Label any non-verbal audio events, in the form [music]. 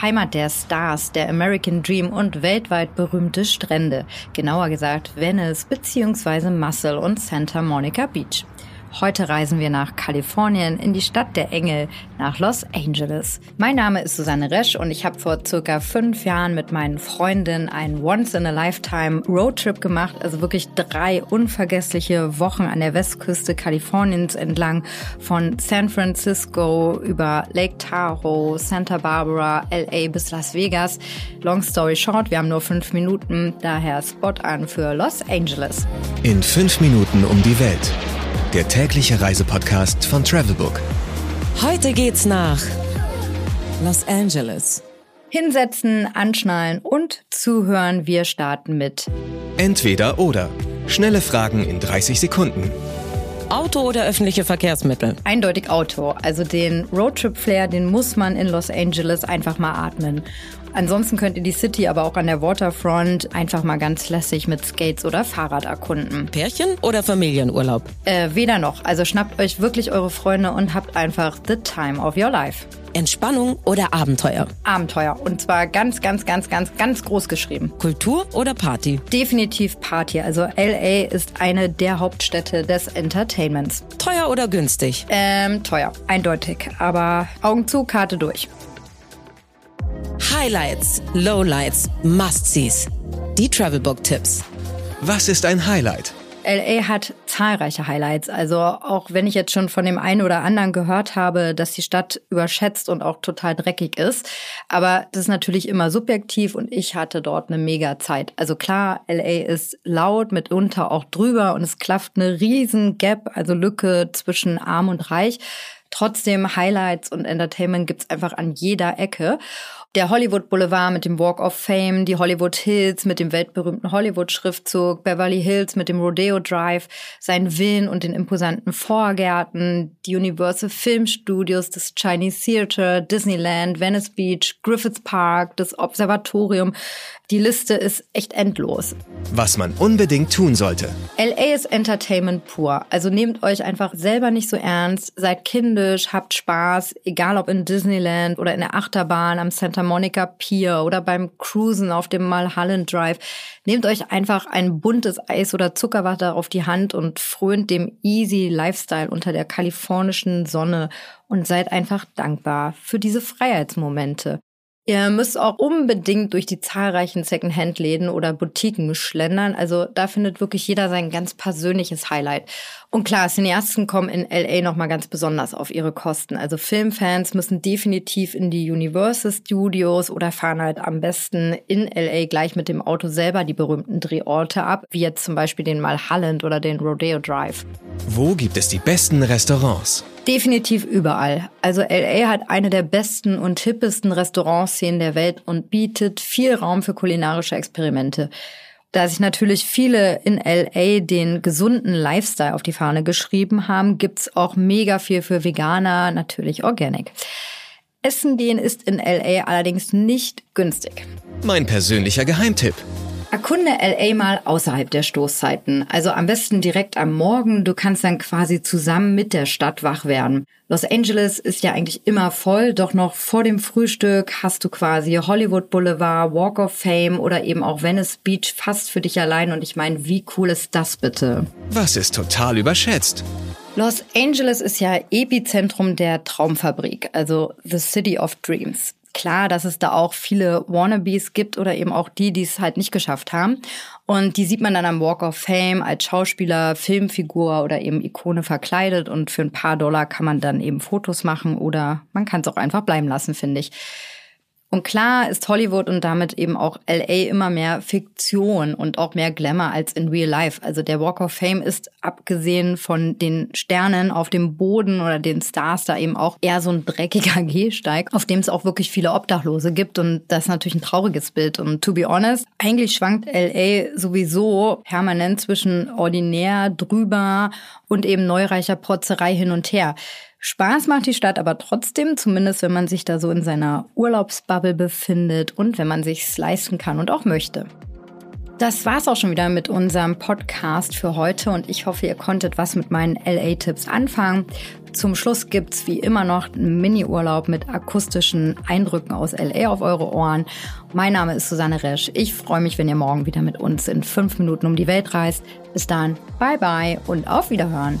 Heimat der Stars, der American Dream und weltweit berühmte Strände. Genauer gesagt Venice bzw. Muscle und Santa Monica Beach. Heute reisen wir nach Kalifornien in die Stadt der Engel, nach Los Angeles. Mein Name ist Susanne Resch und ich habe vor circa fünf Jahren mit meinen Freundinnen einen Once-in-a-Lifetime Roadtrip gemacht. Also wirklich drei unvergessliche Wochen an der Westküste Kaliforniens entlang von San Francisco über Lake Tahoe, Santa Barbara, LA bis Las Vegas. Long story short, wir haben nur fünf Minuten, daher Spot an für Los Angeles. In fünf Minuten um die Welt der tägliche Reisepodcast von Travelbook. Heute geht's nach Los Angeles. Hinsetzen, anschnallen und zuhören. Wir starten mit Entweder oder. Schnelle Fragen in 30 Sekunden. Auto oder öffentliche Verkehrsmittel? Eindeutig Auto. Also den Roadtrip-Flair, den muss man in Los Angeles einfach mal atmen. Ansonsten könnt ihr die City aber auch an der Waterfront einfach mal ganz lässig mit Skates oder Fahrrad erkunden. Pärchen oder Familienurlaub? Äh, weder noch. Also schnappt euch wirklich eure Freunde und habt einfach the time of your life. Entspannung oder Abenteuer? Abenteuer. Und zwar ganz, ganz, ganz, ganz, ganz groß geschrieben. Kultur oder Party? Definitiv Party. Also LA ist eine der Hauptstädte des Entertainments. Teuer oder günstig? Ähm, teuer. Eindeutig. Aber Augen zu, Karte durch. Highlights, Lowlights, Must-Sees. Die Travelbook-Tipps. Was ist ein Highlight? LA hat zahlreiche Highlights. Also auch wenn ich jetzt schon von dem einen oder anderen gehört habe, dass die Stadt überschätzt und auch total dreckig ist. Aber das ist natürlich immer subjektiv und ich hatte dort eine mega Zeit. Also klar, LA ist laut, mitunter auch drüber und es klafft eine riesen Gap, also Lücke zwischen arm und reich. Trotzdem Highlights und Entertainment gibt's einfach an jeder Ecke der Hollywood Boulevard mit dem Walk of Fame, die Hollywood Hills mit dem weltberühmten Hollywood-Schriftzug, Beverly Hills mit dem Rodeo Drive, sein Villen und den imposanten Vorgärten, die Universal Film Studios, das Chinese Theater, Disneyland, Venice Beach, Griffith Park, das Observatorium. Die Liste ist echt endlos. Was man unbedingt tun sollte. LA ist Entertainment pur. Also nehmt euch einfach selber nicht so ernst, seid kindisch, habt Spaß, egal ob in Disneyland oder in der Achterbahn am Santa Monica Pier oder beim Cruisen auf dem Mulholland Drive. Nehmt euch einfach ein buntes Eis oder Zuckerwatte auf die Hand und frönt dem easy Lifestyle unter der kalifornischen Sonne und seid einfach dankbar für diese Freiheitsmomente. Ihr müsst auch unbedingt durch die zahlreichen Secondhand-Läden oder Boutiquen schlendern. Also da findet wirklich jeder sein ganz persönliches Highlight. Und klar, Cineasten kommen in LA nochmal ganz besonders auf ihre Kosten. Also Filmfans müssen definitiv in die Universal Studios oder fahren halt am besten in LA gleich mit dem Auto selber die berühmten Drehorte ab, wie jetzt zum Beispiel den Mulholland oder den Rodeo Drive. Wo gibt es die besten Restaurants? Definitiv überall. Also LA hat eine der besten und hippesten Restaurantszenen der Welt und bietet viel Raum für kulinarische Experimente. Da sich natürlich viele in LA den gesunden Lifestyle auf die Fahne geschrieben haben, gibt's auch mega viel für Veganer, natürlich Organic. Essen gehen ist in LA allerdings nicht günstig. Mein persönlicher Geheimtipp. Erkunde LA mal außerhalb der Stoßzeiten. Also am besten direkt am Morgen. Du kannst dann quasi zusammen mit der Stadt wach werden. Los Angeles ist ja eigentlich immer voll, doch noch vor dem Frühstück hast du quasi Hollywood Boulevard, Walk of Fame oder eben auch Venice Beach fast für dich allein. Und ich meine, wie cool ist das bitte? Was ist total überschätzt? Los Angeles ist ja Epizentrum der Traumfabrik, also The City of Dreams klar, dass es da auch viele Wannabes gibt oder eben auch die, die es halt nicht geschafft haben. Und die sieht man dann am Walk of Fame als Schauspieler, Filmfigur oder eben Ikone verkleidet. Und für ein paar Dollar kann man dann eben Fotos machen oder man kann es auch einfach bleiben lassen, finde ich. Und klar ist Hollywood und damit eben auch LA immer mehr Fiktion und auch mehr Glamour als in Real Life. Also der Walk of Fame ist abgesehen von den Sternen auf dem Boden oder den Stars da eben auch eher so ein dreckiger [laughs] Gehsteig, auf dem es auch wirklich viele Obdachlose gibt. Und das ist natürlich ein trauriges Bild. Und to be honest, eigentlich schwankt LA sowieso permanent zwischen ordinär, drüber und eben neureicher Protzerei hin und her. Spaß macht die Stadt aber trotzdem, zumindest wenn man sich da so in seiner Urlaubsbubble befindet und wenn man sich's leisten kann und auch möchte. Das war's auch schon wieder mit unserem Podcast für heute und ich hoffe, ihr konntet was mit meinen LA-Tipps anfangen. Zum Schluss gibt's wie immer noch einen Mini-Urlaub mit akustischen Eindrücken aus LA auf eure Ohren. Mein Name ist Susanne Resch. Ich freue mich, wenn ihr morgen wieder mit uns in fünf Minuten um die Welt reist. Bis dann, bye bye und auf Wiederhören.